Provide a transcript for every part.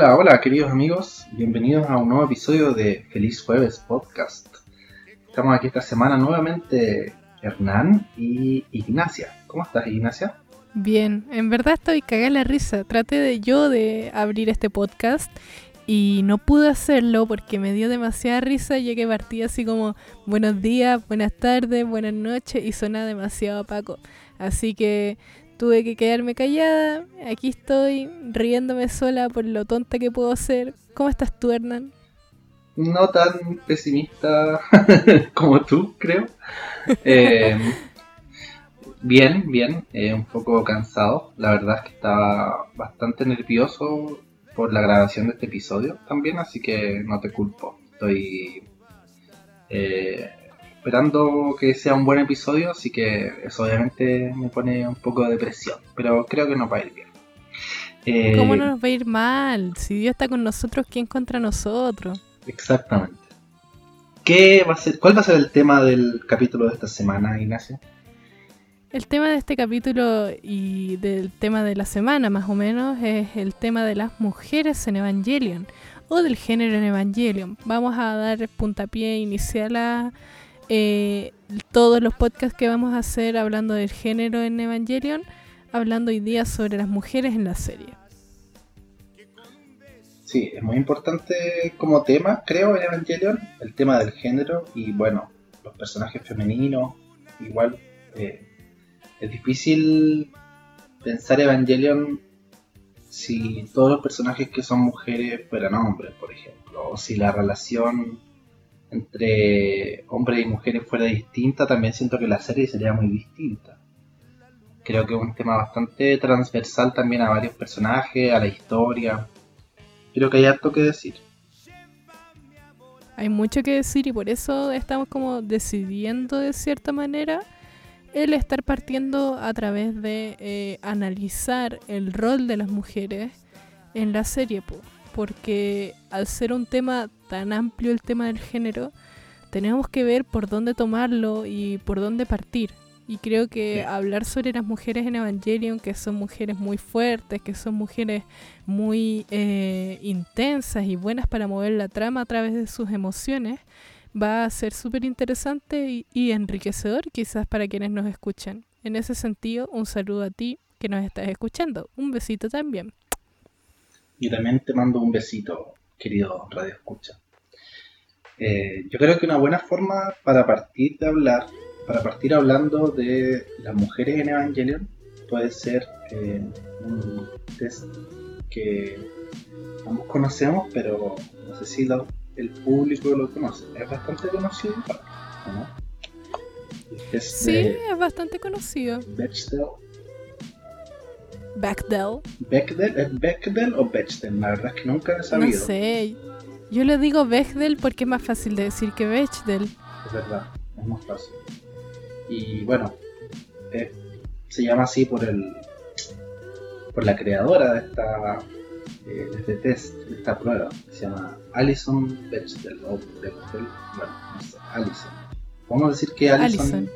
Hola, hola queridos amigos, bienvenidos a un nuevo episodio de Feliz Jueves Podcast. Estamos aquí esta semana nuevamente Hernán y Ignacia. ¿Cómo estás Ignacia? Bien, en verdad estoy cagada la risa. Traté de yo de abrir este podcast y no pude hacerlo porque me dio demasiada risa ya que partí así como buenos días, buenas tardes, buenas noches y suena demasiado opaco. Así que tuve que quedarme callada. Aquí estoy riéndome sola por lo tonta que puedo ser. ¿Cómo estás tú, Hernán? No tan pesimista como tú, creo. Eh, bien, bien. Eh, un poco cansado. La verdad es que estaba bastante nervioso por la grabación de este episodio también, así que no te culpo. Estoy eh, esperando que sea un buen episodio, así que eso obviamente me pone un poco de presión, pero creo que nos va a ir bien. ¿Cómo no nos va a ir mal? Si Dios está con nosotros, ¿quién contra nosotros? Exactamente. ¿Qué va a ser, ¿Cuál va a ser el tema del capítulo de esta semana, Ignacio? El tema de este capítulo y del tema de la semana más o menos es el tema de las mujeres en Evangelion o del género en Evangelion. Vamos a dar puntapié inicial a eh, todos los podcasts que vamos a hacer hablando del género en Evangelion, hablando hoy día sobre las mujeres en la serie. Sí, es muy importante como tema, creo, en Evangelion, el tema del género y bueno, los personajes femeninos, igual eh, es difícil pensar Evangelion si todos los personajes que son mujeres fueran hombres, por ejemplo, o si la relación entre hombres y mujeres fuera distinta, también siento que la serie sería muy distinta. Creo que es un tema bastante transversal también a varios personajes, a la historia. Creo que hay harto que decir. Hay mucho que decir y por eso estamos como decidiendo de cierta manera el estar partiendo a través de eh, analizar el rol de las mujeres en la serie porque al ser un tema tan amplio el tema del género, tenemos que ver por dónde tomarlo y por dónde partir. Y creo que hablar sobre las mujeres en Evangelion, que son mujeres muy fuertes, que son mujeres muy eh, intensas y buenas para mover la trama a través de sus emociones, va a ser súper interesante y, y, enriquecedor quizás para quienes nos escuchan. En ese sentido, un saludo a ti que nos estás escuchando. Un besito también. Y también te mando un besito, querido Radio Escucha. Eh, yo creo que una buena forma para partir de hablar, para partir hablando de las mujeres en Evangelion, puede ser eh, un test que ambos conocemos, pero no sé si el público lo conoce. Es bastante conocido, ¿no? sí, es bastante conocido. Bechdel Bechdel. ¿Bechdel? Bechdel o Bechdel? La verdad es que nunca he sabido. No sé. Yo le digo Bechdel porque es más fácil de decir que Bechdel. Es verdad, es más fácil. Y bueno, eh, se llama así por el por la creadora de esta eh, de este test, de esta prueba, se llama Alison Bechdel o Bechdel, bueno, no sé, Alison. Podemos decir que Alison,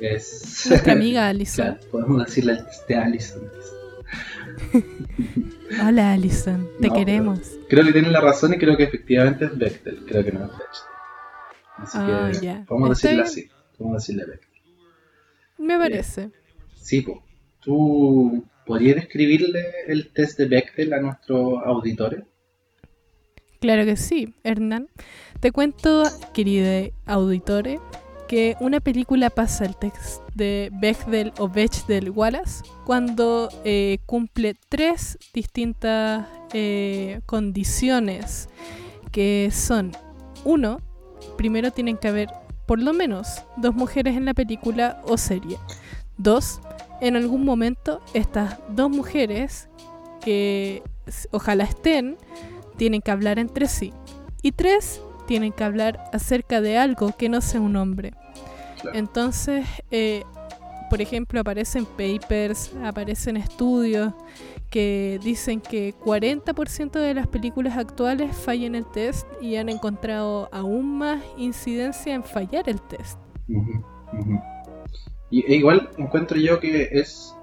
es nuestra amiga Alison. podemos decirle este Alison. Hola Alison, te queremos. Creo que tiene la razón y creo que efectivamente es Bechtel, creo que no es Bechtel. Así ah, que ya. podemos decirle así, podemos decirle Bechtel. Me parece. sí, pues. ¿Tú podrías describirle el test de Bechtel a nuestros auditores? Claro que sí, Hernán. Te cuento, querido auditores, que una película pasa el test de Bechdel o Bechdel Wallace cuando eh, cumple tres distintas eh, condiciones que son uno, primero tienen que haber por lo menos dos mujeres en la película o serie. Dos, en algún momento estas dos mujeres que ojalá estén tienen que hablar entre sí. Y tres, tienen que hablar acerca de algo que no sea un hombre. Entonces, eh, por ejemplo, aparecen papers, aparecen estudios que dicen que 40% de las películas actuales fallan el test y han encontrado aún más incidencia en fallar el test. Y e igual encuentro yo que es,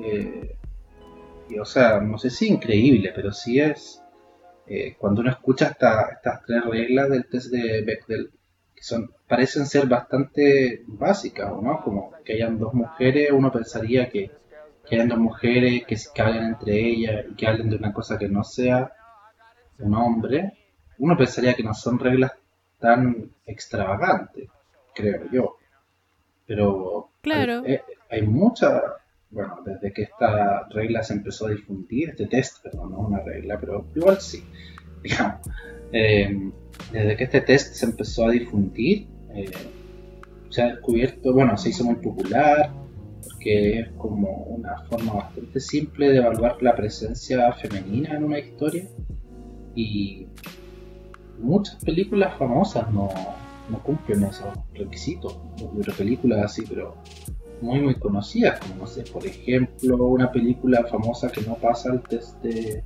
eh, o sea, no sé si increíble, pero sí es eh, cuando uno escucha estas tres reglas del test de Bechdel, que son, parecen ser bastante básicas, ¿no? Como que hayan dos mujeres, uno pensaría que, que hayan dos mujeres que, que hablen entre ellas y que hablen de una cosa que no sea un hombre, uno pensaría que no son reglas tan extravagantes, creo yo. Pero claro. hay, eh, hay mucha, bueno, desde que esta regla se empezó a difundir, este test, perdón, no una regla, pero igual sí, digamos, eh, desde que este test se empezó a difundir, eh, se ha descubierto, bueno, se hizo muy popular, porque es como una forma bastante simple de evaluar la presencia femenina en una historia, y muchas películas famosas no, no cumplen esos requisitos, películas así, pero muy muy conocidas, como no sé, por ejemplo, una película famosa que no pasa el test de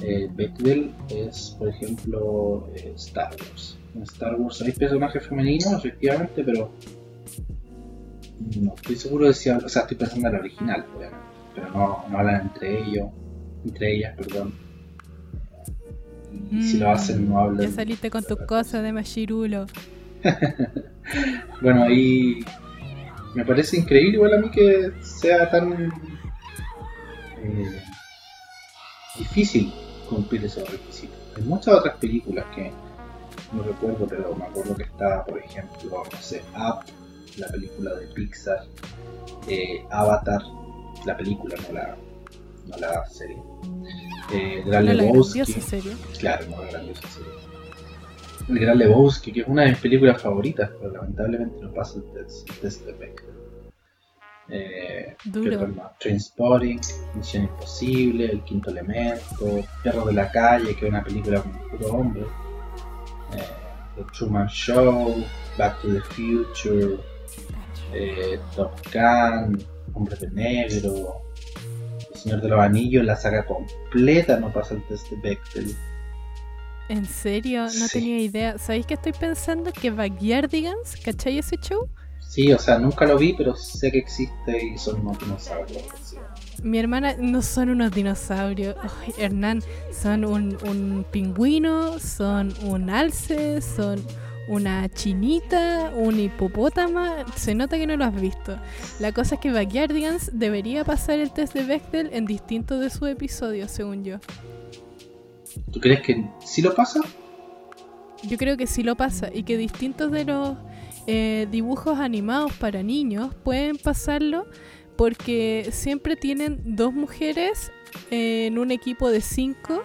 eh, Bechdel es, por ejemplo, eh, Star Wars. En Star Wars hay personajes femeninos, efectivamente, pero no estoy seguro de si, o sea, estoy pensando en la original, obviamente, pero no, no hablan entre ellos, entre ellas, perdón. Y si lo hacen, no hablan. Ya saliste con tus cosas de Mashirulo. bueno, ahí me parece increíble igual a mí que sea tan eh, difícil cumplir esos requisitos. Hay muchas otras películas que no recuerdo, pero me acuerdo que está, por ejemplo, no sé, Up, la película de Pixar, eh, Avatar, la película, no la, no la serie. Eh, Gran No la Lebowski. grandiosa serie. Claro, no la grandiosa serie. El Gran Lebowski, que es una de mis películas favoritas, pero lamentablemente no pasa el test, el test de. Eh, Duro. Misión Imposible, El Quinto Elemento, Perro de la Calle, que es una película con puro hombre, eh, The Truman Show, Back to the Future, eh, Top Gun, Hombre de Negro, El Señor de los Anillos, la saga completa no pasa el test de Bechdel. ¿En serio? No Sí. tenía idea. ¿Sabéis que estoy pensando que Backyardigans, ¿cachai ese show? Sí, o sea, nunca lo vi, pero sé que existe y son unos dinosaurios. sí. Mi hermana no son unos dinosaurios. Hernán, son un, un pingüino, son un alce, son una chinita, un hipopótamo. Se nota que no lo has visto. La cosa es que Backyardigans debería pasar el test de Bechdel en distintos de sus episodios, según yo. ¿Tú crees que sí lo pasa? Yo creo que sí lo pasa y que distintos de los eh, dibujos animados para niños pueden pasarlo porque siempre tienen dos mujeres en un equipo de cinco.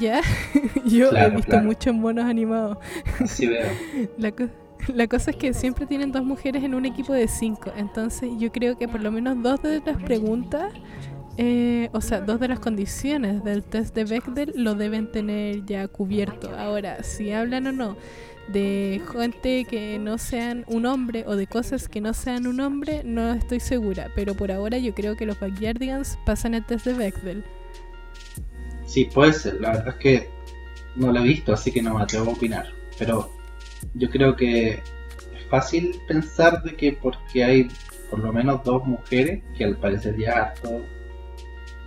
Ya, yo he visto claro. muchos monos animados. Sí veo. La, co- la cosa es que siempre tienen dos mujeres en un equipo de cinco. Entonces yo creo que por lo menos dos de las preguntas, eh, o sea, dos de las condiciones del test de Bechdel lo deben tener ya cubierto. Ahora, si hablan o no de gente que no sean un hombre o de cosas que no sean un hombre, no estoy segura. Pero por ahora yo creo que los Backyardigans pasan el test de Bechdel. Sí, puede ser. La verdad es que no lo he visto, así que no me atrevo a opinar. Pero yo creo que es fácil pensar de que porque hay por lo menos dos mujeres, que al parecer ya harto,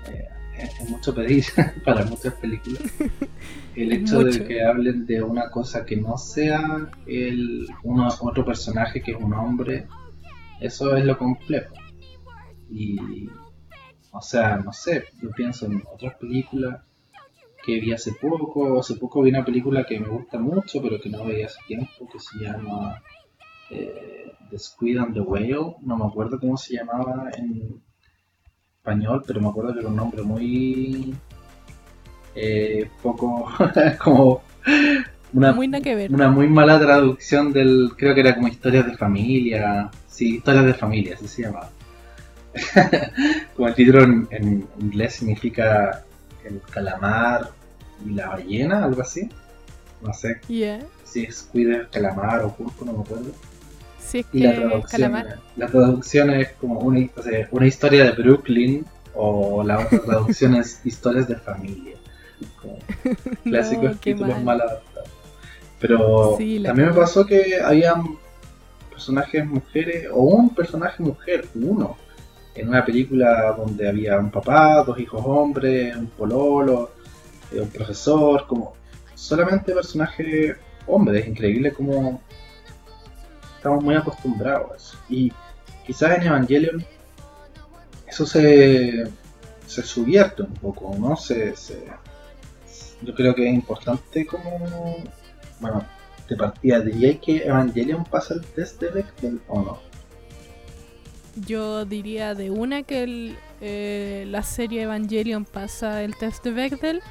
eh, es mucho pedir para muchas películas, el hecho de que hablen de una cosa que no sea el uno, otro personaje que es un hombre, eso es lo complejo. Y, o sea, no sé, yo pienso en otras películas que vi hace poco. Hace poco vi una película que me gusta mucho, pero que no veía hace tiempo, que se llama eh, The Squid and the Whale. No me acuerdo cómo se llamaba en español, pero me acuerdo que era un nombre muy eh, poco como una Muy que ver. una muy mala traducción del creo que era como historias de familia sí historias de familia así se llamaba como el título en, en inglés significa el calamar y la ballena algo así no sé Yeah. si es cuida calamar o pulpo no me acuerdo Si es y la traducción calamar. la traducción es como una, o sea, una historia de Brooklyn o la otra traducción es historias de familia como clásicos No, títulos mal. adaptados. Pero Sí, también me pasó que había personajes mujeres, o un personaje mujer, uno, en una película donde había un papá, dos hijos hombres, un pololo, eh, un profesor, como solamente personajes hombres. Es increíble como estamos muy acostumbrados a eso. Y quizás en Evangelion eso se, se subierte un poco, ¿no? Se, se, yo creo que es importante como, bueno, de partida, ¿diría que Evangelion pasa el test de Bechdel o no? Yo diría de una que eh, la serie Evangelion pasa el test de Bechdel,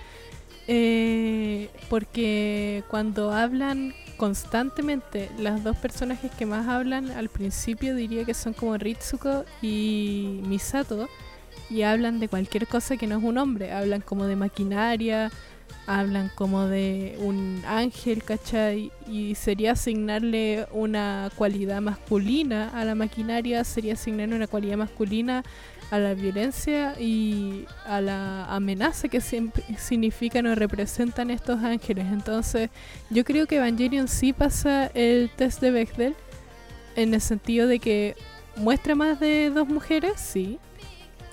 eh, porque cuando hablan constantemente, las dos personajes que más hablan al principio diría que son como Ritsuko y Misato, y hablan de cualquier cosa que no es un hombre, hablan como de maquinaria, hablan como de un ángel, ¿cachai? Y sería asignarle una cualidad masculina a la maquinaria, sería asignarle una cualidad masculina a la violencia y a la amenaza que significan o representan estos ángeles. Entonces, yo creo que Evangelion sí pasa el test de Bechdel en el sentido de que muestra más de dos mujeres, sí,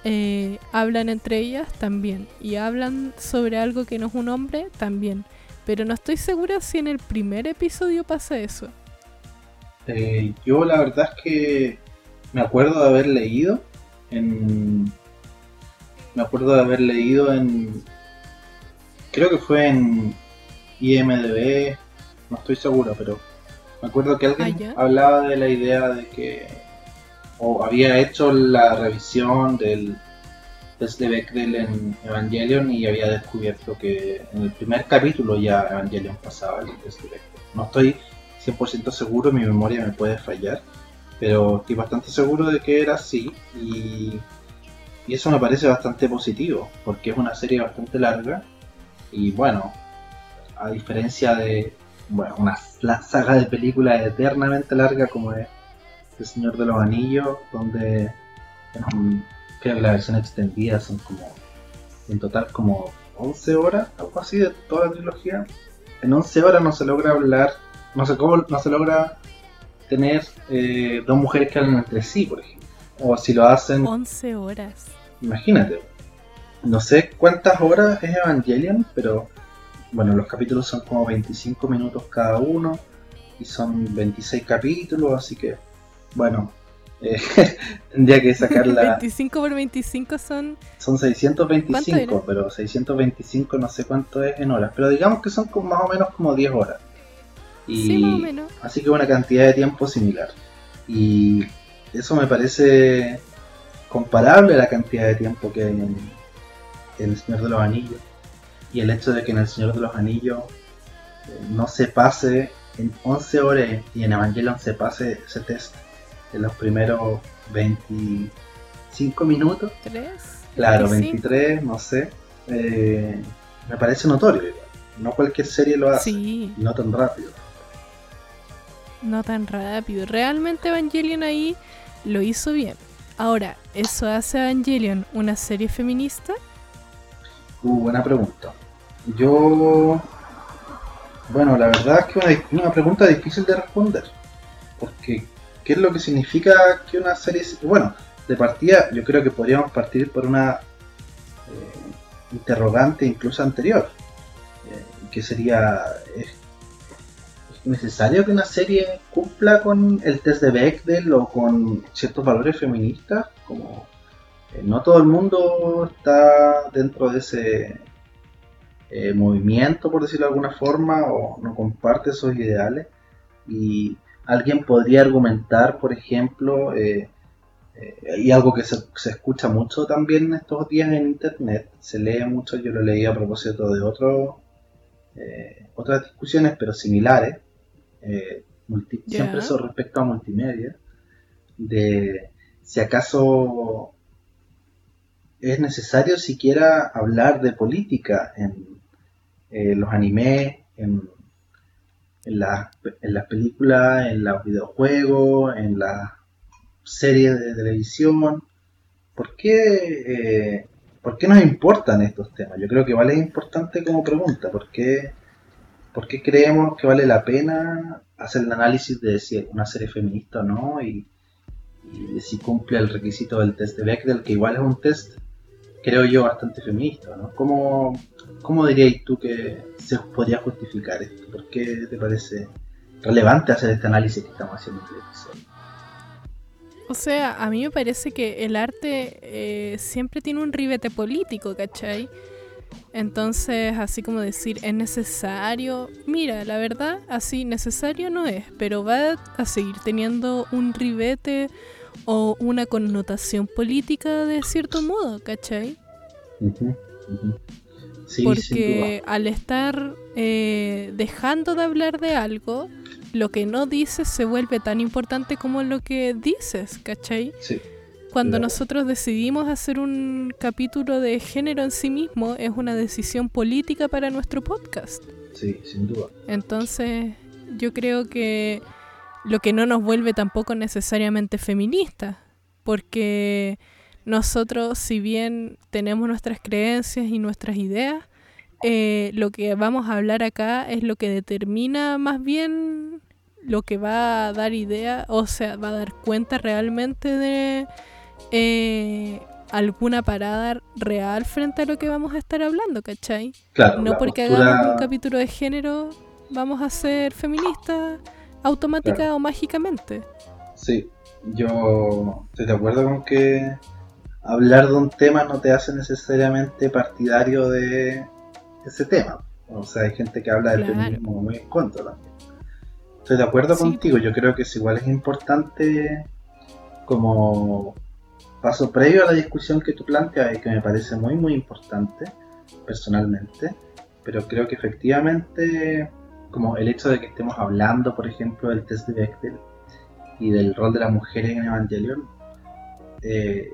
eh, hablan entre ellas también. Y hablan sobre algo que no es un hombre también. Pero no estoy segura si en el primer episodio pasa eso. Eh, yo la verdad es que me acuerdo de haber leído en... Me acuerdo de haber leído en... Creo que fue en IMDB, no estoy seguro, pero me acuerdo que alguien ah, hablaba de la idea de que o había hecho la revisión del test de Bechdel en Evangelion y había descubierto que en el primer capítulo ya Evangelion pasaba el test de. No estoy 100% seguro, mi memoria me puede fallar, pero estoy bastante seguro de que era así y, y eso me parece bastante positivo porque es una serie bastante larga y bueno, a diferencia de bueno, una saga de películas eternamente larga como es el Señor de los Anillos, donde creo que la versión extendida son como, en total como 11 horas, algo así, de toda la trilogía. En 11 horas no se logra hablar, no se, no se logra tener eh, dos mujeres que hablan entre sí, por ejemplo. O si lo hacen... 11 horas. Imagínate. No sé cuántas horas es Evangelion, pero bueno, los capítulos son como 25 minutos cada uno y son 26 capítulos, así que bueno, eh, tendría que sacar la... 25 por 25 son... Son 625, pero 625 no sé cuánto es en horas, pero digamos que son como más o menos como 10 horas. Y sí, más o menos. Así que una cantidad de tiempo similar. Y eso me parece comparable a la cantidad de tiempo que hay en, El Señor de los Anillos. Y el hecho de que en El Señor de los Anillos eh, no se pase en 11 horas y en Evangelion se pase ese test en los primeros 25 minutos. ¿3? Claro, 23, no sé. Eh, me parece notorio. No cualquier serie lo hace. Sí. no tan rápido. No tan rápido. Realmente Evangelion ahí lo hizo bien. Ahora, ¿eso hace Evangelion una serie feminista? Uh, buena pregunta. Yo. Bueno, la verdad es que es una, una pregunta difícil de responder. Porque ¿Qué es lo que significa que una serie... Bueno, de partida yo creo que podríamos partir por una eh, interrogante incluso anterior, eh, que sería, ¿es, necesario que una serie cumpla con el test de Bechdel o con ciertos valores feministas? Como eh, no todo el mundo está dentro de ese movimiento, por decirlo de alguna forma, o no comparte esos ideales. Y alguien podría argumentar, por ejemplo, eh, eh, y algo que se, escucha mucho también estos días en internet, se lee mucho, yo lo leí a propósito de otro, eh, otras discusiones, pero similares, siempre eso respecto a multimedia, de si acaso es necesario siquiera hablar de política en los animes, en en, la, en las películas, en los videojuegos, en las series de televisión. ¿Por qué, eh, ¿Por qué nos importan estos temas? Yo creo que vale importante como pregunta. ¿Por qué, ¿Por qué creemos que vale la pena hacer el análisis de si una serie feminista o no? Y, de si cumple el requisito del test de Bechdel, que igual es un test creo yo, bastante feminista, ¿no? ¿Cómo, cómo dirías tú que se podría justificar esto? ¿Por qué te parece relevante hacer este análisis que estamos haciendo en el episodio? O sea, a mí me parece que el arte eh, siempre tiene un ribete político, ¿cachai? Entonces, así como decir, es necesario, mira, la verdad, así necesario no es, pero va a seguir teniendo un ribete o una connotación política de cierto modo, ¿cachai? Porque al estar eh, dejando de hablar de algo, lo que no dices se vuelve tan importante como lo que dices, ¿cachai? Sí. Cuando nosotros decidimos hacer un capítulo de género en sí mismo, es una decisión política para nuestro podcast. Sí, sin duda. Entonces, yo creo que lo que no nos vuelve tampoco necesariamente feministas, porque nosotros, si bien tenemos nuestras creencias y nuestras ideas, eh, lo que vamos a hablar acá es lo que determina más bien lo que va a dar idea, o sea, va a dar cuenta realmente de eh, alguna parada real frente a lo que vamos a estar hablando, ¿cachai? no porque hagamos un capítulo de género vamos a ser feministas automática o mágicamente. Sí, yo estoy de acuerdo con que hablar de un tema no te hace necesariamente partidario de ese tema. O sea, hay gente que habla del feminismo muy en contra también. Estoy de acuerdo contigo, yo creo que es igual es importante como paso previo a la discusión que tú planteas y que me parece muy muy importante personalmente, pero creo que efectivamente como el hecho de que estemos hablando, por ejemplo, del test de Bechdel y del rol de la mujer en Evangelion, eh,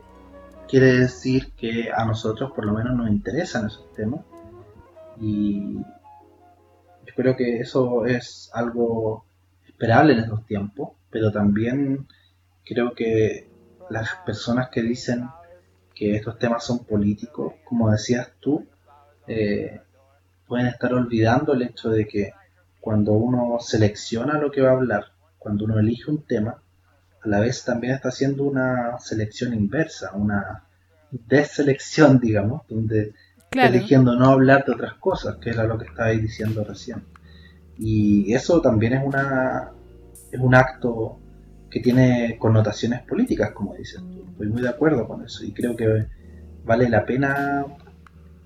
quiere decir que a nosotros por lo menos nos interesan esos temas. Y yo creo que eso es algo esperable en estos tiempos, pero también creo que las personas que dicen que estos temas son políticos, como decías tú, eh, pueden estar olvidando el hecho de que cuando uno selecciona lo que va a hablar, cuando uno elige un tema, a la vez también está haciendo una selección inversa, una deselección, digamos, donde está eligiendo no hablar de otras cosas, que era lo que estabais diciendo recién. Y eso también es una es un acto que tiene connotaciones políticas, como dices tú. Estoy muy de acuerdo con eso y creo que vale la pena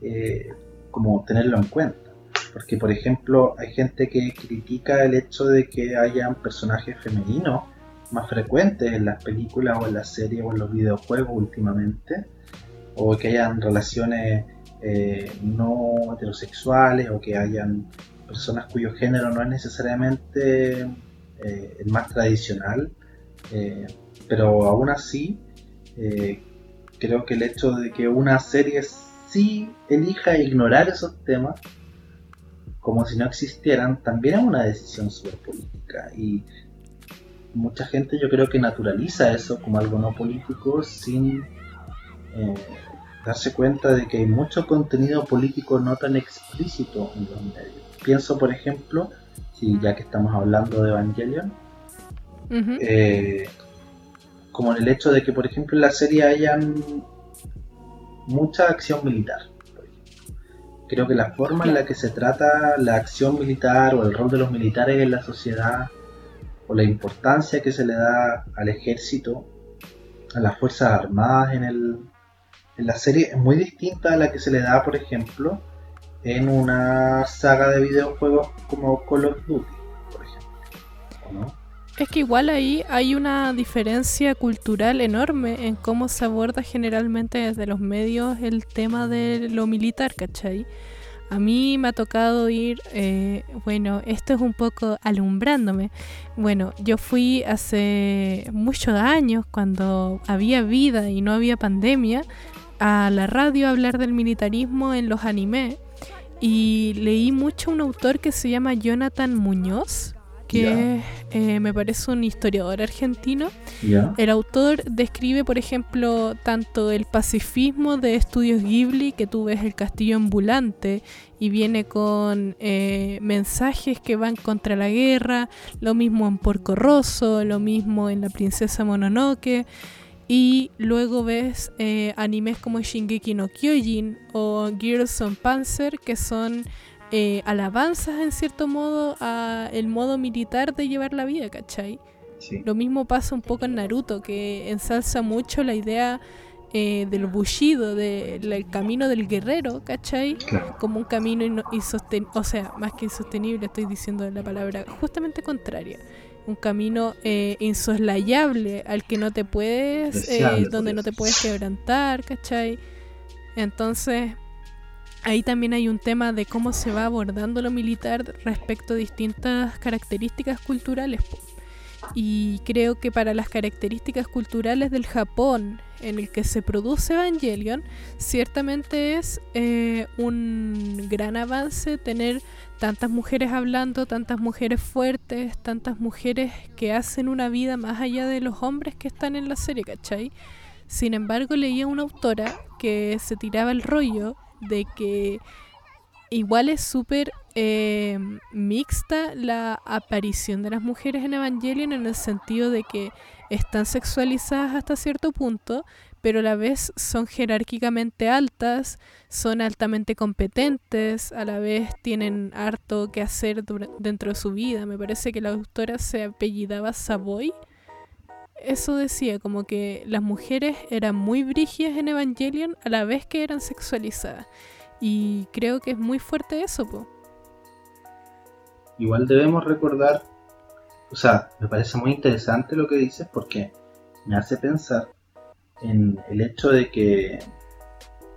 eh, como tenerlo en cuenta. Porque, por ejemplo, hay gente que critica el hecho de que hayan personajes femeninos más frecuentes en las películas o en las series o en los videojuegos últimamente, o que hayan relaciones eh, no heterosexuales o que hayan personas cuyo género no es necesariamente eh, el más tradicional eh, pero aún así, creo que el hecho de que una serie sí elija ignorar esos temas, como si no existieran, también es una decisión súper política. Y mucha gente yo creo que naturaliza eso como algo no político sin eh, darse cuenta de que hay mucho contenido político no tan explícito en los medios. Pienso, por ejemplo, si ya que estamos hablando de Evangelion, eh, como en el hecho de que, por ejemplo, en la serie hayan mucha acción militar. Creo que la forma en la que se trata la acción militar o el rol de los militares en la sociedad o la importancia que se le da al ejército, a las fuerzas armadas en, el, en la serie es muy distinta a la que se le da, por ejemplo, en una saga de videojuegos como Call of Duty, por ejemplo. Es que igual ahí hay una diferencia cultural enorme en cómo se aborda generalmente desde los medios el tema de lo militar, ¿cachai? A mí me ha tocado ir, eh, bueno, esto es un poco alumbrándome. Bueno, yo fui hace muchos años, cuando había vida y no había pandemia, a la radio a hablar del militarismo en los animes y leí mucho un autor que se llama Jonathan Muñoz, que eh, me parece un historiador argentino. El autor describe, por ejemplo, tanto el pacifismo de Estudios Ghibli, que tú ves el castillo ambulante y viene con eh, mensajes que van contra la guerra, lo mismo en Porco Rosso, lo mismo en La Princesa Mononoke. Y luego ves eh, animes como Shingeki no Kyojin o Gears on Panzer, que son eh, alabanzas en cierto modo a el modo militar de llevar la vida, ¿cachai? Lo mismo pasa un poco en Naruto, que ensalza mucho la idea eh, del bushido, del camino del guerrero, ¿cachai? Como un camino insostenible, o sea, más que insostenible, estoy diciendo la palabra justamente contraria. Un camino eh, insoslayable al que no te puedes, eh, donde no te puedes quebrantar, ¿cachai? Entonces, ahí también hay un tema de cómo se va abordando lo militar respecto a distintas características culturales. Y creo que para las características culturales del Japón en el que se produce Evangelion, ciertamente es eh, un gran avance tener tantas mujeres hablando, tantas mujeres fuertes, tantas mujeres que hacen una vida más allá de los hombres que están en la serie, ¿cachai? Sin embargo, leía una autora que se tiraba el rollo de que igual es súper eh, mixta la aparición de las mujeres en Evangelion en el sentido de que están sexualizadas hasta cierto punto, pero a la vez son jerárquicamente altas, son altamente competentes, a la vez tienen harto que hacer dentro de su vida. Me parece que la autora se apellidaba Savoy. Eso decía, como que las mujeres eran muy brígidas en Evangelion a la vez que eran sexualizadas. Y creo que es muy fuerte eso, po. Igual debemos recordar, o sea, me parece muy interesante lo que dices porque me hace pensar en el hecho de que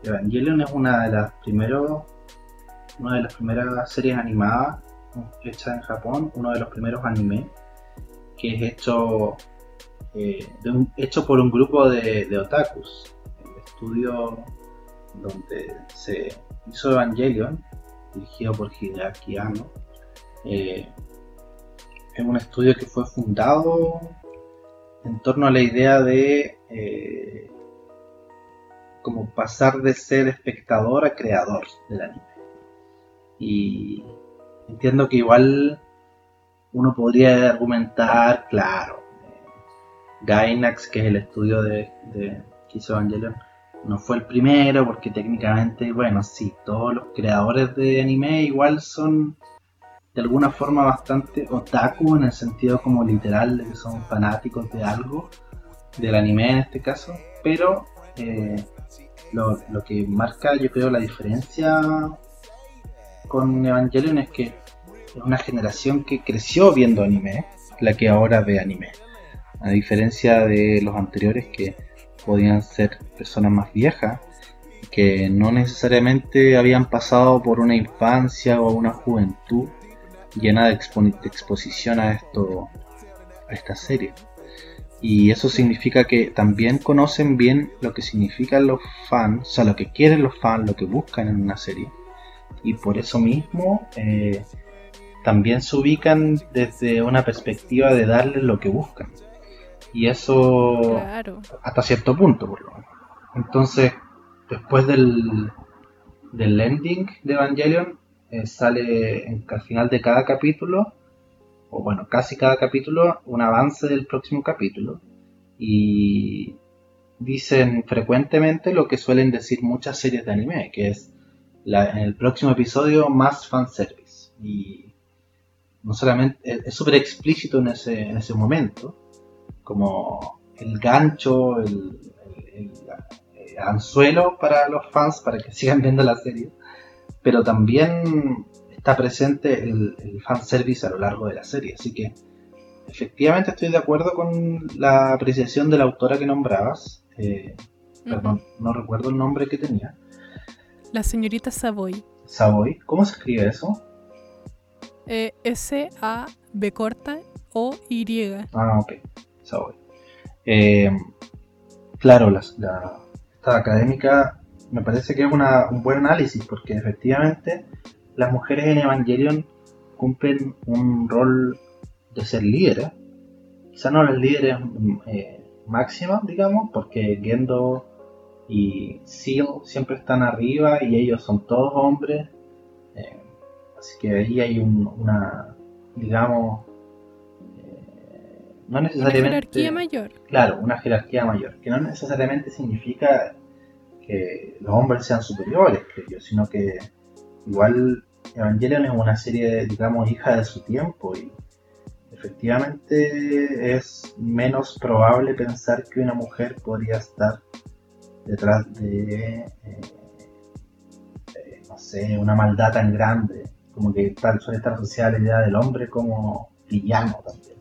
Evangelion es una de las primeros una de las primeras series animadas hechas en Japón, uno de los primeros animes que es hecho eh, hecho por un grupo de, otakus. El estudio donde se hizo Evangelion, dirigido por Hideaki Anno, eh, es un estudio que fue fundado en torno a la idea de eh, como pasar de ser espectador a creador del anime. Y entiendo que igual uno podría argumentar, claro, Gainax, que es el estudio de, de que hizo Evangelion, no fue el primero porque técnicamente, bueno, sí, todos los creadores de anime igual son de alguna forma bastante otaku en el sentido como literal de que son fanáticos de algo, del anime en este caso, pero eh, lo, lo, que marca yo creo la diferencia con Evangelion es que es una generación que creció viendo anime, la que ahora ve anime, a diferencia de los anteriores que podían ser personas más viejas que no necesariamente habían pasado por una infancia o una juventud llena de, exposición a esto a esta serie y eso significa que también conocen bien lo que significan los fans, o sea, lo que quieren los fans, lo que buscan en una serie. Y por eso mismo eh, también se ubican desde una perspectiva de darles lo que buscan. Y eso hasta cierto punto, por lo menos. Entonces, después del, del ending de Evangelion, eh, sale en, al final de cada capítulo, o bueno, casi cada capítulo, un avance del próximo capítulo. Y dicen frecuentemente lo que suelen decir muchas series de anime, que es la, en el próximo episodio más fanservice. Y no solamente es súper explícito en ese, en ese momento, como el gancho, el, anzuelo para los fans para que sigan viendo la serie, pero también está presente el, el fanservice a lo largo de la serie, así que efectivamente estoy de acuerdo con la apreciación de la autora que nombrabas, eh, perdón, no recuerdo el nombre que tenía. La señorita Savoy. Savoy, ¿cómo se escribe eso? Eh, S-A-B corta O-Y. Ah, ok. Eh, claro, la, esta académica me parece que es un buen análisis porque efectivamente las mujeres en Evangelion cumplen un rol de ser líderes. Quizá no las líderes eh, máximas, digamos, porque Gendo y Seal siempre están arriba y ellos son todos hombres. Eh, así que ahí hay una, digamos, no necesariamente... Una jerarquía mayor. Claro, una jerarquía mayor, que no necesariamente significa que los hombres sean superiores, creo yo, sino que igual Evangelion es una serie, digamos, hija de su tiempo y efectivamente es menos probable pensar que una mujer podría estar detrás de, eh, no sé, una maldad tan grande, como que tal suele estar asociada la idea del hombre como villano también.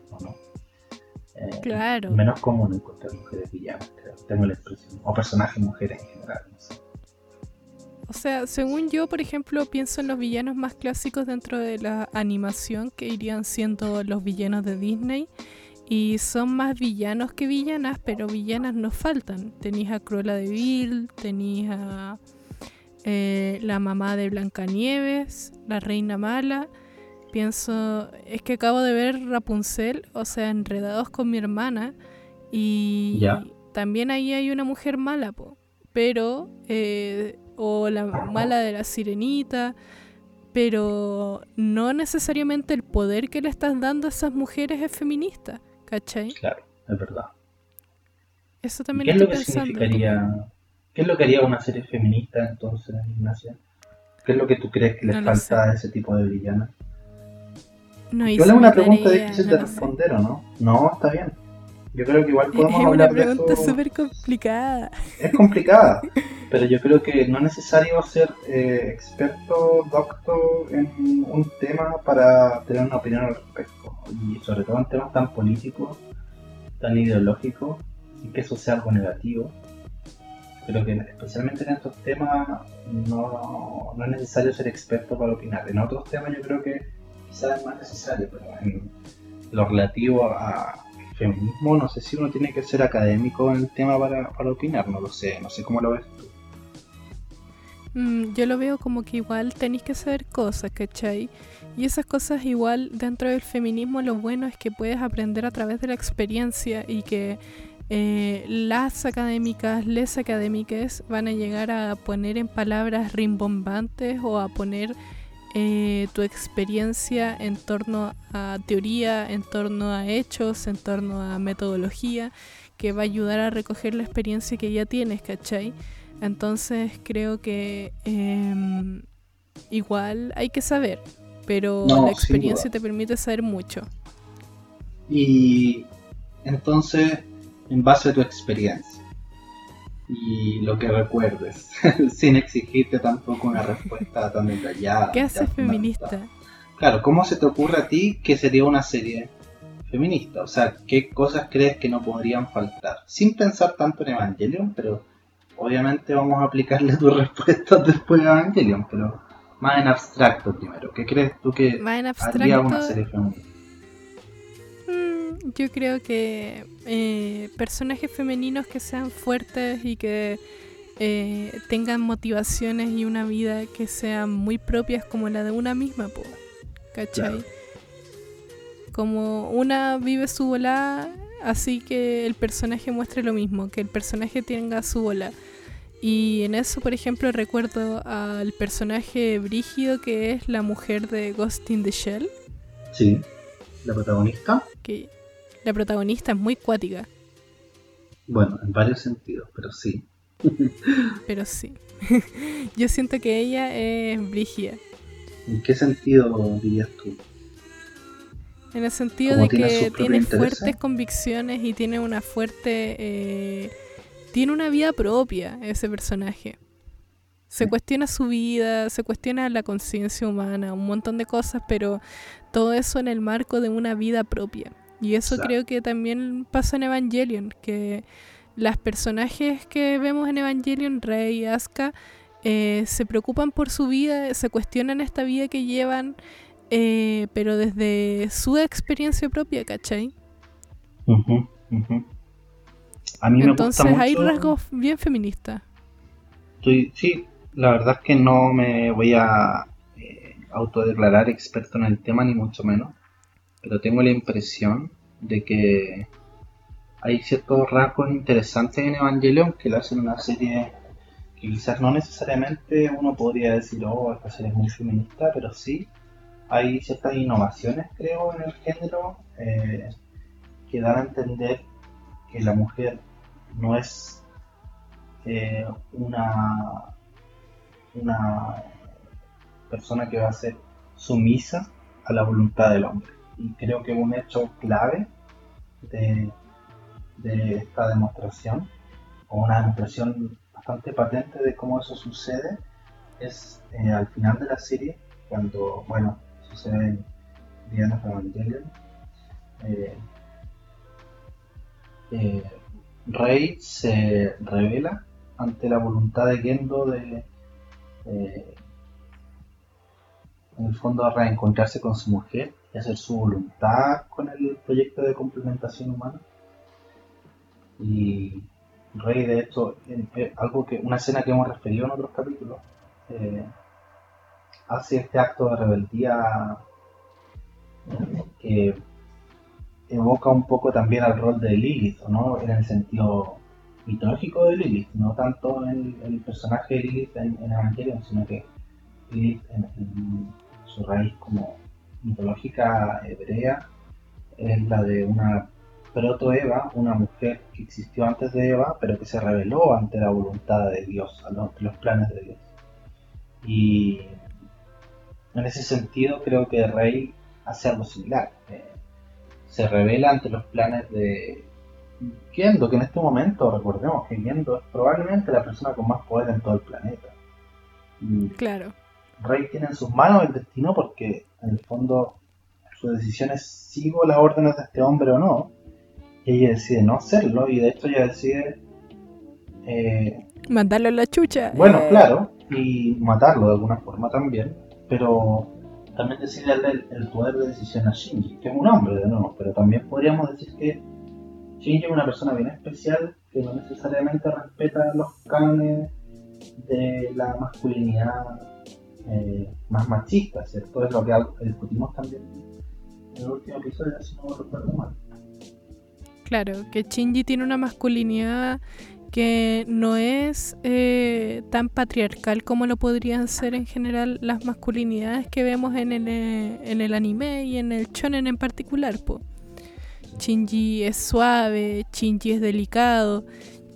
Eh, claro. Menos común encontrar mujeres villanas, creo, tengo la expresión, o personajes mujeres en general, no sé. O sea, según yo, por ejemplo, pienso en los villanos más clásicos dentro de la animación que irían siendo los villanos de Disney. Y son más villanos que villanas, pero villanas nos faltan. Tenéis a Cruella de Vil, tenéis a eh, la mamá de Blancanieves, la reina mala. Pienso, es que acabo de ver Rapunzel, o sea, enredados con mi hermana. Y también ahí hay una mujer mala, po. pero eh, o la mala de la sirenita, pero no necesariamente el poder que le estás dando a esas mujeres es feminista, ¿cachai? Claro, es verdad. Eso también ¿Qué es lo que significaría, qué es lo que haría una serie feminista entonces, Ignacia? ¿Qué es lo que tú crees que le falta a ese tipo de villana? No Yo le una pregunta difícil de responder, ¿o no? No, está bien. Yo creo que igual podemos es hablar una pregunta súper complicada. Es complicada, pero yo creo que no es necesario ser eh, experto, doctor en un tema para tener una opinión al respecto. Y sobre todo en temas tan políticos, tan ideológicos, y que eso sea algo negativo. Creo que especialmente en estos temas no, no es necesario ser experto para opinar. En otros temas yo creo que quizás más necesario, pero en lo relativo a feminismo, no sé si uno tiene que ser académico en el tema para, opinar, no lo sé, no sé cómo lo ves tú. Mm, yo lo veo como que igual tenéis que saber cosas, ¿cachai? Y esas cosas igual dentro del feminismo lo bueno es que puedes aprender a través de la experiencia y que eh, las académicas, les académicas van a llegar a poner en palabras rimbombantes o a poner eh, tu experiencia en torno a teoría, en torno a hechos, en torno a metodología, que va a ayudar a recoger la experiencia que ya tienes, ¿cachai? Entonces creo que em, igual hay que saber, pero la experiencia te permite saber mucho. Y entonces, en base a tu experiencia, y lo que recuerdes, sin exigirte tampoco una respuesta tan detallada. ¿Qué hace feminista? Claro, ¿cómo se te ocurre a ti que sería una serie feminista? O sea, ¿qué cosas crees que no podrían faltar? Sin pensar tanto en Evangelion, pero obviamente vamos a aplicarle tus respuestas después a Evangelion, pero más en abstracto primero. ¿Qué crees tú que haría una serie feminista? Yo creo que eh, personajes femeninos que sean fuertes y que eh, tengan motivaciones y una vida que sean muy propias como la de una misma, po, ¿cachai? Como una vive su bola, así que el personaje muestre lo mismo, que el personaje tenga su bola. Y en eso, por ejemplo, recuerdo al personaje brígido que es la mujer de Ghost in the Shell. Sí, la protagonista. Que la protagonista es muy cuática. Bueno, en varios sentidos, pero sí. pero sí. Yo siento que ella es brígida. ¿En qué sentido dirías tú? En el sentido de que tiene fuertes convicciones y tiene una fuerte... Eh, tiene una vida propia ese personaje. Se cuestiona su vida, se cuestiona la conciencia humana, un montón de cosas, pero todo eso en el marco de una vida propia. Y eso creo que también pasa en Evangelion, que las personajes que vemos en Evangelion, Rey y Asuka, eh, se preocupan por su vida, se cuestionan esta vida que llevan, eh, pero desde su experiencia propia, ¿cachai? A mí Entonces hay rasgos bien feministas. sí, la verdad es que no me voy a eh, autodeclarar experto en el tema, ni mucho menos pero tengo la impresión de que hay ciertos rasgos interesantes en Evangelion que le hacen una serie que quizás no necesariamente uno podría decir, oh, esta serie es muy feminista, pero sí hay ciertas innovaciones, creo, en el género eh, que dan a entender que la mujer no es eh, una, una persona que va a ser sumisa a la voluntad del hombre. Y creo que un hecho clave de, esta demostración, o una demostración bastante patente de cómo eso sucede, es eh, al final de la serie, cuando, bueno, sucede en Diana Evangelion, eh, eh, Rey se revela ante la voluntad de Gendo de, eh, en el fondo, reencontrarse con su mujer y hacer su voluntad con el proyecto de complementación humana. Y Rey, de hecho, algo que una escena que hemos referido en otros capítulos, eh, hace este acto de rebeldía que evoca un poco también al rol de Lilith, ¿no? En el sentido mitológico de Lilith, no tanto en el personaje de Lilith en, en Evangelion, sino que Lilith en, su raíz como mitológica hebrea es la de una proto-Eva, una mujer que existió antes de Eva, pero que se rebeló ante la voluntad de Dios, ante los planes de Dios. Y en ese sentido creo que Rey hace algo similar. Eh, se revela ante los planes de Gendo, que en este momento, recordemos que Gendo es probablemente la persona con más poder en todo el planeta. claro. Rey tiene en sus manos el destino porque, en el fondo, su decisión es sigo las órdenes de este hombre o no. Y ella decide no hacerlo, y de hecho ella decide. Eh, Mandarlo a la chucha. Bueno, eh. claro, y matarlo de alguna forma también. Pero también decide darle el, poder de decisión a Shinji, que es un hombre de nuevo, pero también podríamos decir que Shinji es una persona bien especial que no necesariamente respeta los cánones de la masculinidad eh, más machista, ¿cierto? Es lo que discutimos también en el último episodio, si no recuerdo mal. Claro, que Shinji tiene una masculinidad que no es eh, tan patriarcal como lo podrían ser en general las masculinidades que vemos en el, eh, en el anime y en el shonen en particular. Po. Shinji es suave, Shinji es delicado,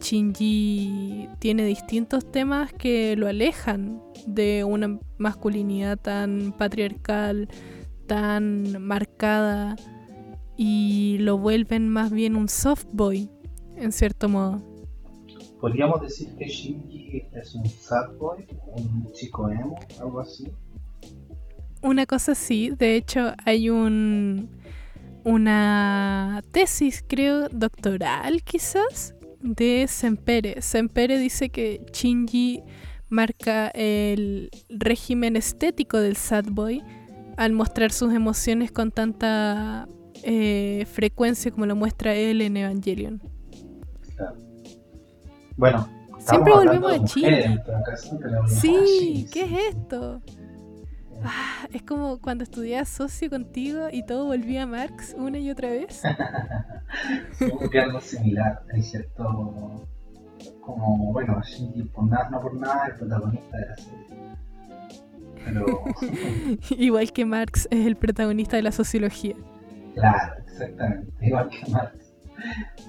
Shinji tiene distintos temas que lo alejan de una masculinidad tan patriarcal, tan marcada y lo vuelven más bien un soft boy, en cierto modo. ¿Podríamos decir que Shinji es un sad boy? ¿Un chico emo? ¿Algo así? Una cosa sí, de hecho hay un una tesis, creo, doctoral quizás, de Sempere. Sempere dice que Shinji marca el régimen estético del sad boy al mostrar sus emociones con tanta eh, frecuencia como lo muestra él en Evangelion. Bueno, siempre volvemos a Chile. Sí, ¿qué es esto? Ah, es como cuando estudiaba socio contigo y todo volvía a Marx una y otra vez. Como que algo similar, hay cierto. Como, bueno, Shinji, por nada, no por nada, el protagonista de la serie. Pero. Igual que Marx es el protagonista de la sociología. Claro, exactamente, igual que Marx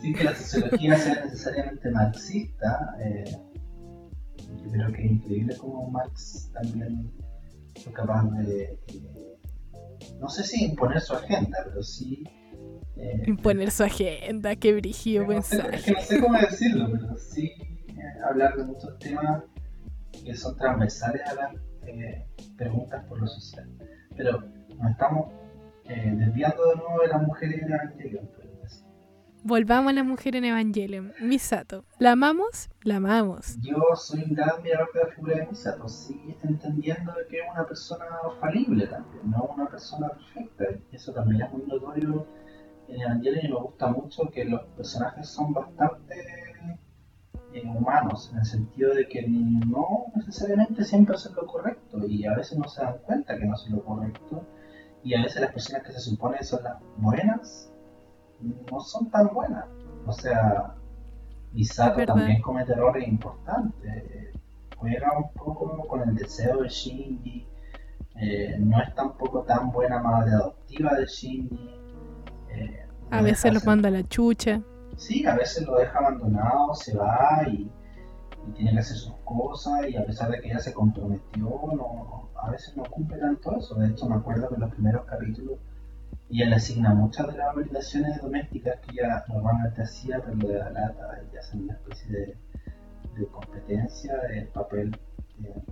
sin que la sociología sea necesariamente marxista, eh, yo creo que es increíble como Marx también fue capaz de, eh, no sé si imponer su agenda, pero sí... Eh, imponer su agenda, qué brígido no pensar. es que no sé cómo decirlo, pero sí hablar de muchos temas que son transversales a las preguntas por lo social. Pero nos estamos desviando de nuevo de las mujeres en el Evangelio. Volvamos a la mujer en Evangelion. Misato. ¿La amamos? La amamos. Yo soy un gran admirador de la figura de Misato. Sí, entendiendo que es una persona falible también, no una persona perfecta. Eso también es muy notorio en Evangelion y me gusta mucho que los personajes son bastante eh, humanos, en el sentido de que no necesariamente siempre hacen lo correcto y a veces no se dan cuenta que no hacen lo correcto. Y a veces las personas que se supone son las buenas no son tan buenas. O sea, Misato también comete errores importantes. Juega un poco con el deseo de Shinji. Eh, no es tampoco tan buena madre adoptiva de Shinji. Eh, A veces los manda a la chucha. Sí, a veces lo deja abandonado, se va y, tiene que hacer sus cosas y a pesar de que ella se comprometió, no, a veces no cumple tanto eso. De hecho, me acuerdo que en los primeros capítulos ella le asigna muchas de las obligaciones domésticas que ella normalmente hacía, pero lo de la lata, y hace una especie de, competencia, el papel, eh,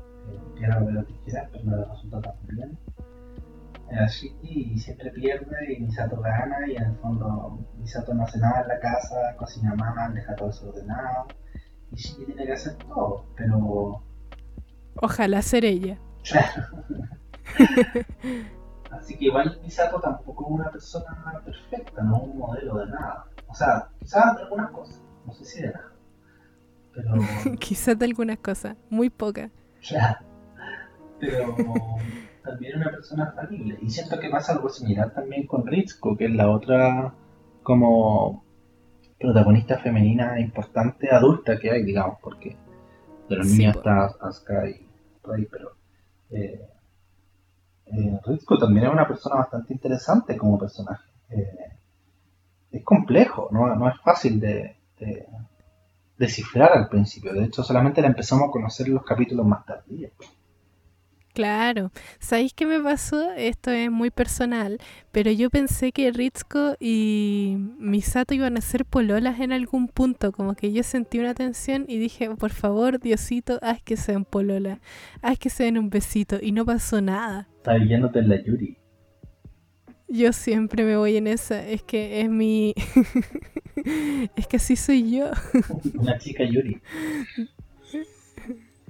piedra, papel o tijera, pero no le resulta tan bien y siempre pierde y Misato gana y en el fondo Misato no hace nada en la casa, cocina mal, deja todo desordenado y sí tiene que hacer todo, pero... Ojalá ser ella. así que igual Misato tampoco es una persona perfecta, no un modelo de nada. O sea, quizás de algunas cosas, no sé si de nada. Pero... quizás de algunas cosas, muy pocas. pero también una persona falible. Y siento que pasa algo similar también con Ritsuko, que es la otra como protagonista femenina importante adulta que hay, digamos, porque de los niños está Asuka y Rey, pero eh, eh, Ritsuko también es una persona bastante interesante como personaje. Eh, es complejo, no, no es fácil de, de, descifrar al principio. De hecho, solamente la empezamos a conocer en los capítulos más tardíos. Claro, ¿sabéis qué me pasó? Esto es muy personal, pero yo pensé que Ritsuko y Misato iban a ser pololas en algún punto, como que yo sentí una tensión y dije, por favor, Diosito, haz que sean pololas, haz que se den un besito, y no pasó nada. Yéndote en la Yuri. Yo siempre me voy en esa, es que es mi... es que así soy yo. Una chica Yuri.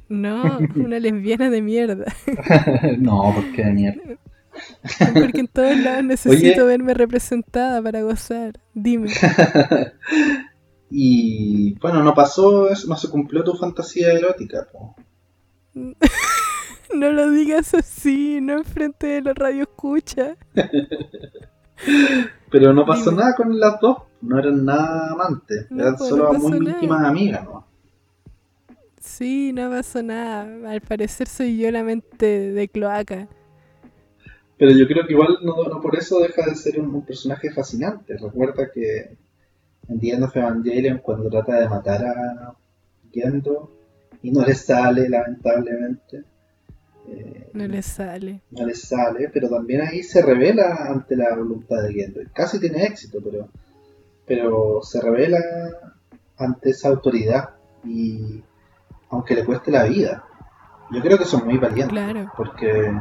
No, una lesbiana de mierda. no, porque de mierda. Porque en todos lados necesito verme representada para gozar. Dime. y bueno, no pasó, no se cumplió tu fantasía erótica. no lo digas así, no enfrente de la radio escucha. Pero no pasó nada con las dos, no eran nada amantes, eran pues, solo muy íntimas amigas, ¿no? Sí, no pasó nada. Al parecer soy yo la mente de cloaca. Pero yo creo que igual no, por eso deja de ser un, personaje fascinante. Recuerda que en The End of Evangelion, cuando trata de matar a Gendo y no le sale, lamentablemente. Eh, no le sale. No le sale, pero también ahí se revela ante la voluntad de Gendo. Casi tiene éxito, pero, pero se revela ante esa autoridad y aunque le cueste la vida. Yo creo que son muy valientes. Porque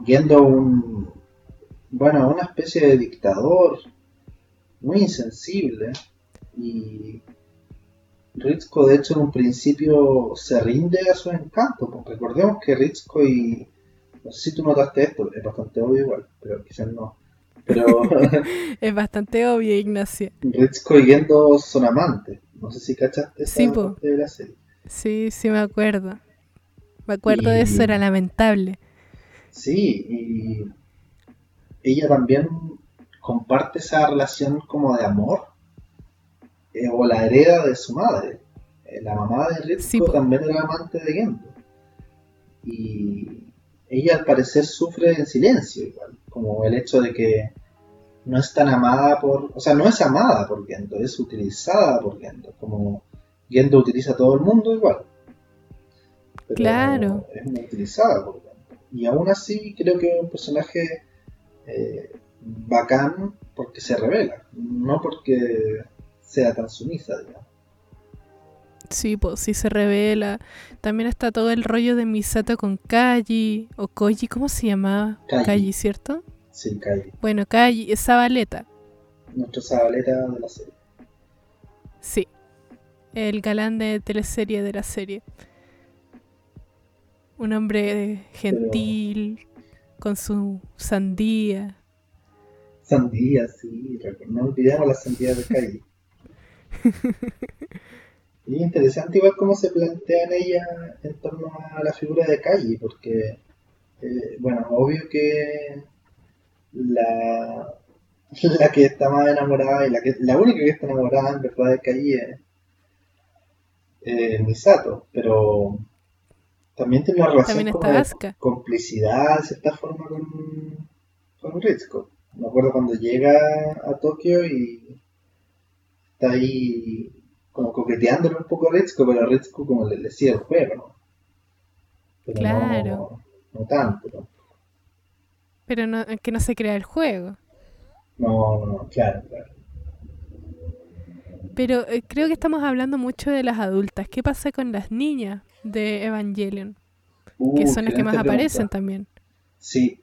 viendo un, bueno, una especie de dictador muy insensible y Ritsuko de hecho en un principio se rinde a su encanto, porque recordemos que Ritsuko y no sé si tú notaste esto, es bastante obvio igual, pero quizás no. Pero es bastante obvio, Ignacio. Ritsuko y Gendo son amantes. No sé si cachaste esa parte de la serie. Sí, sí me acuerdo. Me acuerdo de eso, era lamentable. Sí, y ella también comparte esa relación como de amor, eh, o la hereda de su madre. Eh, la mamá de Ritsuko también era amante de Gendo. Y ella al parecer sufre en silencio igual, como el hecho de que no es tan amada por, o sea, no es amada por Gendo, es utilizada por Gendo, como Gendo utiliza a todo el mundo igual. claro. Es muy utilizada por Y aún así creo que es un personaje eh, bacán porque se revela, no porque sea tan sumisa, digamos. Sí, pues sí se revela. También está todo el rollo de Misato con Kaji, o Koji, ¿cómo se llamaba? Kaji, ¿cierto? Sí, Kaji. Bueno, Kaji, es Zabaleta. Nuestro Zabaleta de la serie. Sí, el galán de teleserie de la serie. Un hombre gentil, con su sandía. Sandía, sí, no olvidemos las sandías de calle. y interesante igual cómo se plantea en ella en torno a la figura de calle, porque, eh, bueno, obvio que la, la que está más enamorada y la, que, la única que está enamorada en verdad de calle eh, Misato, pero también tiene una relación de complicidad de cierta forma con, con Ritsuko. Me acuerdo cuando llega a Tokio y está ahí como coqueteándole un poco a Ritsuko, pero a Ritsuko como le, le sigue el juego, ¿no? Pero Claro. No, no tanto, ¿no? Pero no, que no se crea el juego. No, no, claro, claro. Pero eh, creo que estamos hablando mucho de las adultas. ¿Qué pasa con las niñas de Evangelion? Uh, Que son las que más aparecen también. Sí,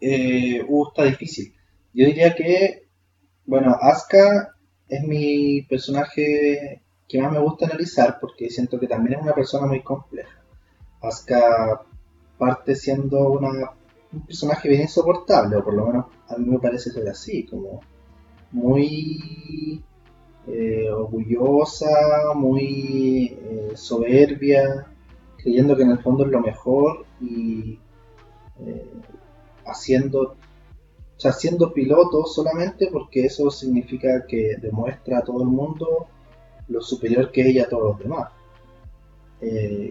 eh, uh, está difícil. Yo diría que, bueno, Asuka es mi personaje que más me gusta analizar porque siento que también es una persona muy compleja. Asuka parte siendo una, un personaje bien insoportable, o por lo menos a mí me parece ser así, como muy eh, orgullosa, muy eh, soberbia, creyendo que en el fondo es lo mejor y eh, haciendo, o sea, siendo piloto solamente porque eso significa que demuestra a todo el mundo lo superior que ella a todos los demás.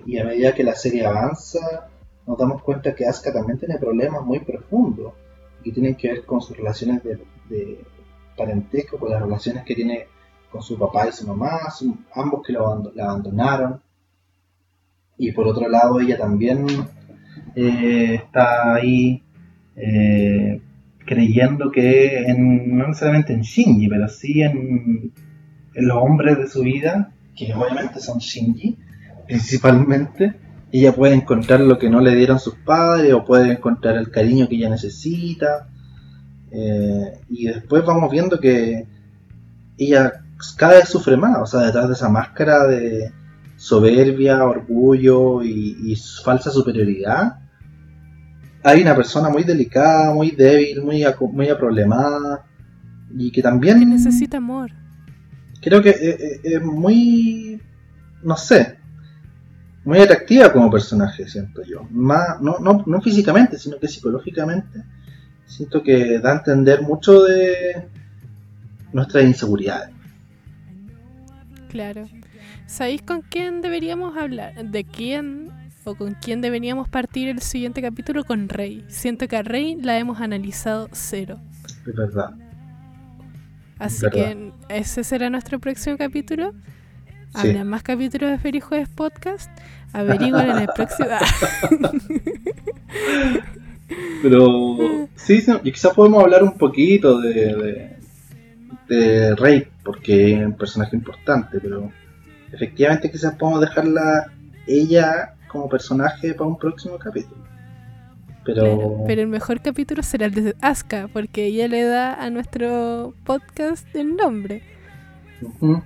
Y a medida que la serie avanza, nos damos cuenta que Asuka también tiene problemas muy profundos que tienen que ver con sus relaciones de parentesco, con las relaciones que tiene con su papá y su mamá, su- ambos que lo la abandonaron. Y por otro lado, ella también eh, está ahí eh, creyendo que en- no necesariamente en Shinji, pero sí en, en los hombres de su vida, que obviamente son Shinji, principalmente, ella puede encontrar lo que no le dieron sus padres o puede encontrar el cariño que ella necesita. eh, y después vamos viendo que ella cada vez sufre más, o sea, detrás de esa máscara de soberbia, orgullo y, y falsa superioridad, hay una persona muy delicada, muy débil, muy, muy aproblemada y que también Que necesita amor. creo que es, es- es muy, no sé, muy atractiva como personaje, siento yo. Más, no, no, no físicamente, sino que psicológicamente. Siento que da a entender mucho de nuestras inseguridades. Claro. ¿Sabéis con quién deberíamos hablar? ¿De quién o con quién deberíamos partir el siguiente capítulo? Con Rey. Siento que a Rey la hemos analizado cero. Es verdad. Así Verdad. que ese será nuestro próximo capítulo. Sí. Habrá más capítulos de Feliz Jueves Podcast. Averigüen en el próximo. Pero sí, sí, y quizás podemos hablar un poquito de, de, de Rey, porque es un personaje importante, pero efectivamente quizás podemos dejarla ella como personaje para un próximo capítulo. Pero, Claro, pero el mejor capítulo será el de Asuka, porque ella le da a nuestro podcast el nombre. Ujú.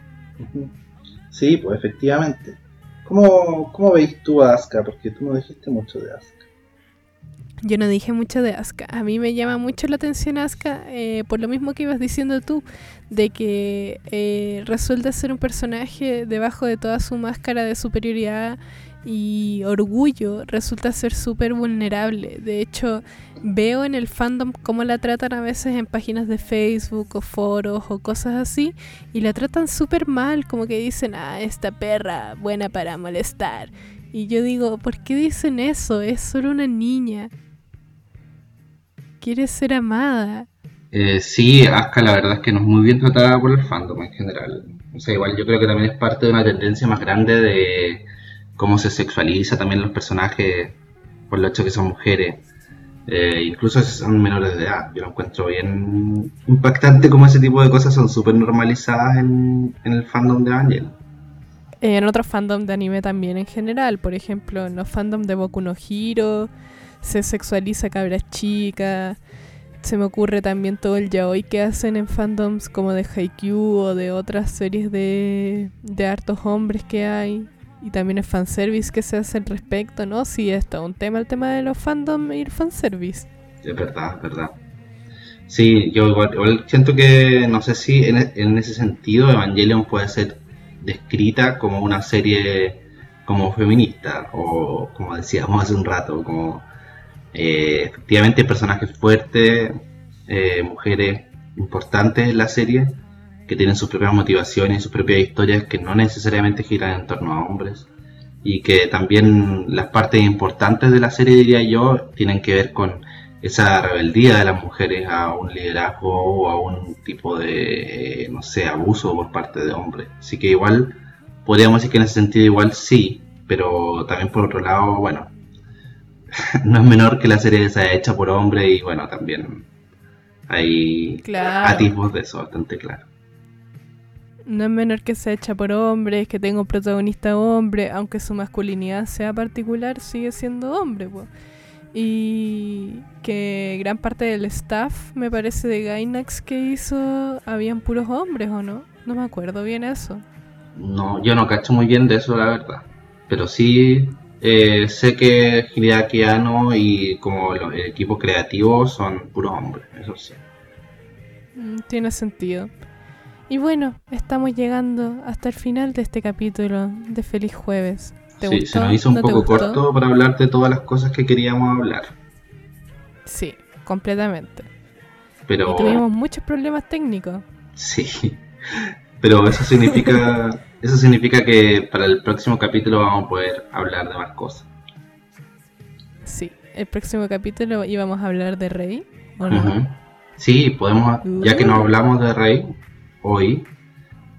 sí, pues efectivamente. ¿Cómo, ¿Cómo veis tú a Asuka? Porque tú no dijiste mucho de Asuka. Yo no dije mucho de Asuka. A mí me llama mucho la atención Asuka, eh, por lo mismo que ibas diciendo tú, de que eh, resulta ser un personaje debajo de toda su máscara de superioridad y orgullo, resulta ser súper vulnerable. De hecho, veo en el fandom cómo la tratan a veces en páginas de Facebook o foros o cosas así, y la tratan súper mal, como que dicen, ah, esta perra, buena para molestar. Y yo digo, ¿por qué dicen eso? Es solo una niña. Quiere ser amada. Eh, sí, Asuka la verdad es que no es muy bien tratada por el fandom en general. O sea, igual yo creo que también es parte de una tendencia más grande de cómo se sexualiza también los personajes por el hecho que son mujeres. Eh, incluso si son menores de edad. Yo lo encuentro bien impactante como ese tipo de cosas son súper normalizadas en, en el fandom de Angel. En otros fandom de anime también en general. Por ejemplo, en los fandom de Boku no Hero se sexualiza cabras chicas. Se me ocurre también todo el yaoi que hacen en fandoms como de Haikyuu o de otras series de, de hartos hombres que hay. Y también el fanservice que se hace al respecto, ¿no? Sí, esto es un tema, el tema de los fandom y el fanservice. Es verdad, es verdad. Sí, yo igual, igual siento que no sé si en, en ese sentido Evangelion puede ser descrita como una serie como feminista o como decíamos hace un rato, como eh, efectivamente personajes fuertes, eh, mujeres importantes en la serie que tienen sus propias motivaciones sus propias historias que no necesariamente giran en torno a hombres y que también las partes importantes de la serie diría yo tienen que ver con esa rebeldía de las mujeres a un liderazgo o a un tipo de, eh, no sé, abuso por parte de hombres. Así que igual, podríamos decir que en ese sentido igual sí, pero también por otro lado, bueno, no es menor que la serie sea hecha por hombres y bueno, también hay Claro. atisbos de eso bastante claro. No es menor que sea hecha por hombres, que tenga un protagonista hombre, aunque su masculinidad sea particular, sigue siendo hombre, po. Y que gran parte del staff, me parece, de Gainax que hizo, habían puros hombres, ¿o no? No me acuerdo bien eso. No, yo no cacho muy bien de eso, la verdad. Pero sí eh, sé que Hideaki Anno y como los equipos creativos son puros hombres, eso sí. Mm, Tiene sentido. Y bueno, estamos llegando hasta el final de este capítulo de Feliz Jueves. ¿Te Sí, gustó? se nos hizo un ¿No te poco corto para hablar de todas las cosas que queríamos hablar. Sí, completamente. Pero Y tuvimos muchos problemas técnicos. sí. Pero eso significa eso significa que para el próximo capítulo vamos a poder hablar de más cosas. Sí, el próximo capítulo íbamos a hablar de Rey, ¿o no? Sí, podemos, ya que no hablamos de Rey hoy,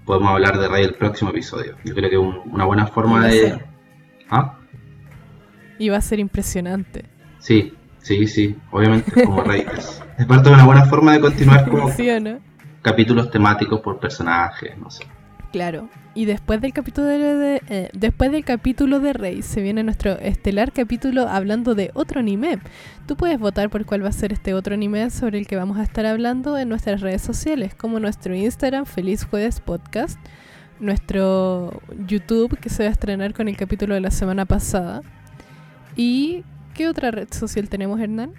podemos hablar de Rey el próximo episodio. Yo creo que es un- una buena forma de... ser. ¿Ah? Y va a ser impresionante. Sí, sí, sí, obviamente como Rey. Es, es parte de una buena forma de continuar como ¿Sí o no? capítulos temáticos por personajes, no sé. Claro. Y después del capítulo de, eh, después del capítulo de Rey se viene nuestro estelar capítulo hablando de otro anime. Tú puedes votar por cuál va a ser este otro anime sobre el que vamos a estar hablando en nuestras redes sociales, como nuestro Instagram Feliz Jueves Podcast, nuestro YouTube que se va a estrenar con el capítulo de la semana pasada. ¿Y qué otra red social tenemos, Hernán?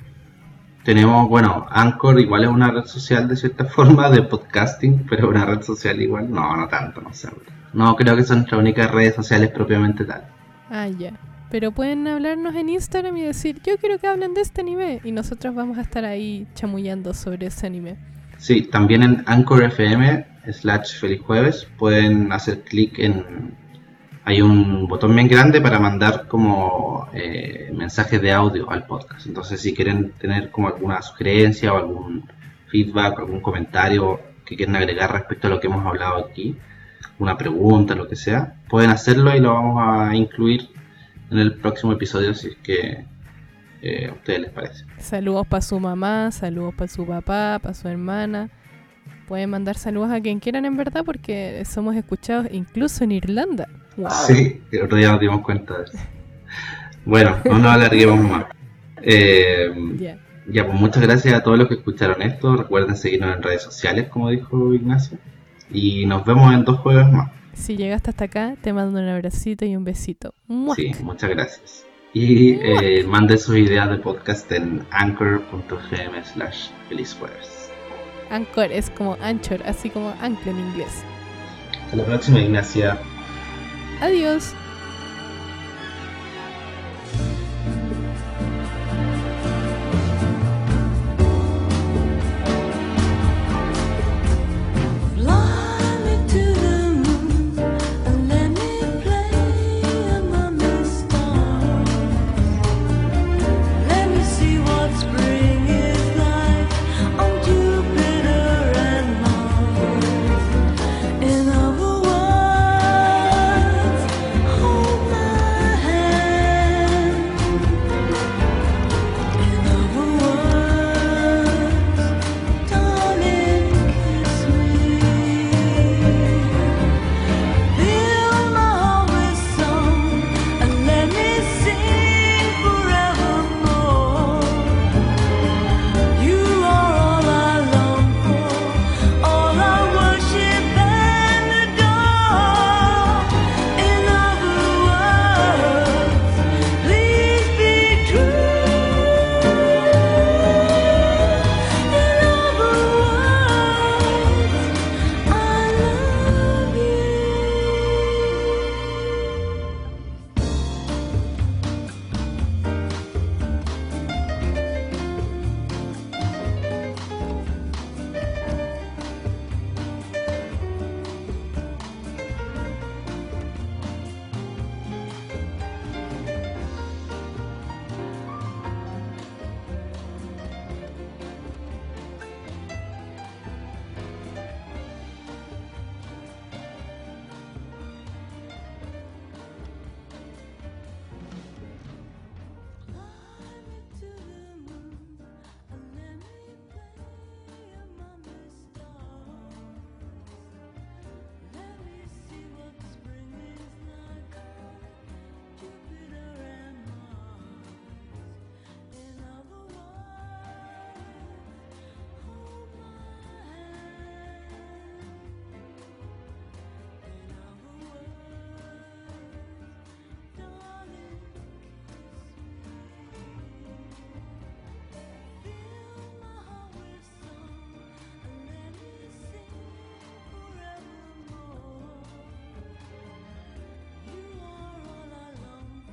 Tenemos, bueno, Anchor igual es una red social de cierta forma de podcasting, pero una red social igual, no, no tanto, no sé. No creo que son nuestras únicas redes sociales propiamente tal. Ah, ya. Pero pueden hablarnos en Instagram y decir, yo quiero que hablen de este anime. Y nosotros vamos a estar ahí chamullando sobre ese anime. Sí, también en Anchor FM slash feliz jueves pueden hacer clic en... Hay un botón bien grande para mandar como eh, mensajes de audio al podcast. Entonces si quieren tener como alguna sugerencia o algún feedback, algún comentario que quieran agregar respecto a lo que hemos hablado aquí, una pregunta, lo que sea, pueden hacerlo y lo vamos a incluir en el próximo episodio si es que eh, a ustedes les parece. Saludos para su mamá, saludos para su papá, para su hermana. Pueden mandar saludos a quien quieran en verdad porque somos escuchados incluso en Irlanda. Wow. Sí, el otro día nos dimos cuenta de eso. Bueno, no nos alarguemos más. Eh, Ya. ya, pues muchas gracias a todos los que escucharon esto. Recuerden seguirnos en redes sociales, como dijo Ignacio. Y nos vemos en dos jueves más. Si llegaste hasta acá, te mando un abracito y un besito. Sí, muchas gracias. Y eh, manden sus ideas de podcast en anchor.fm slash feliz jueves. Anchor es como anchor, así como ancla en inglés. Hasta la próxima, Ignacia. Adiós.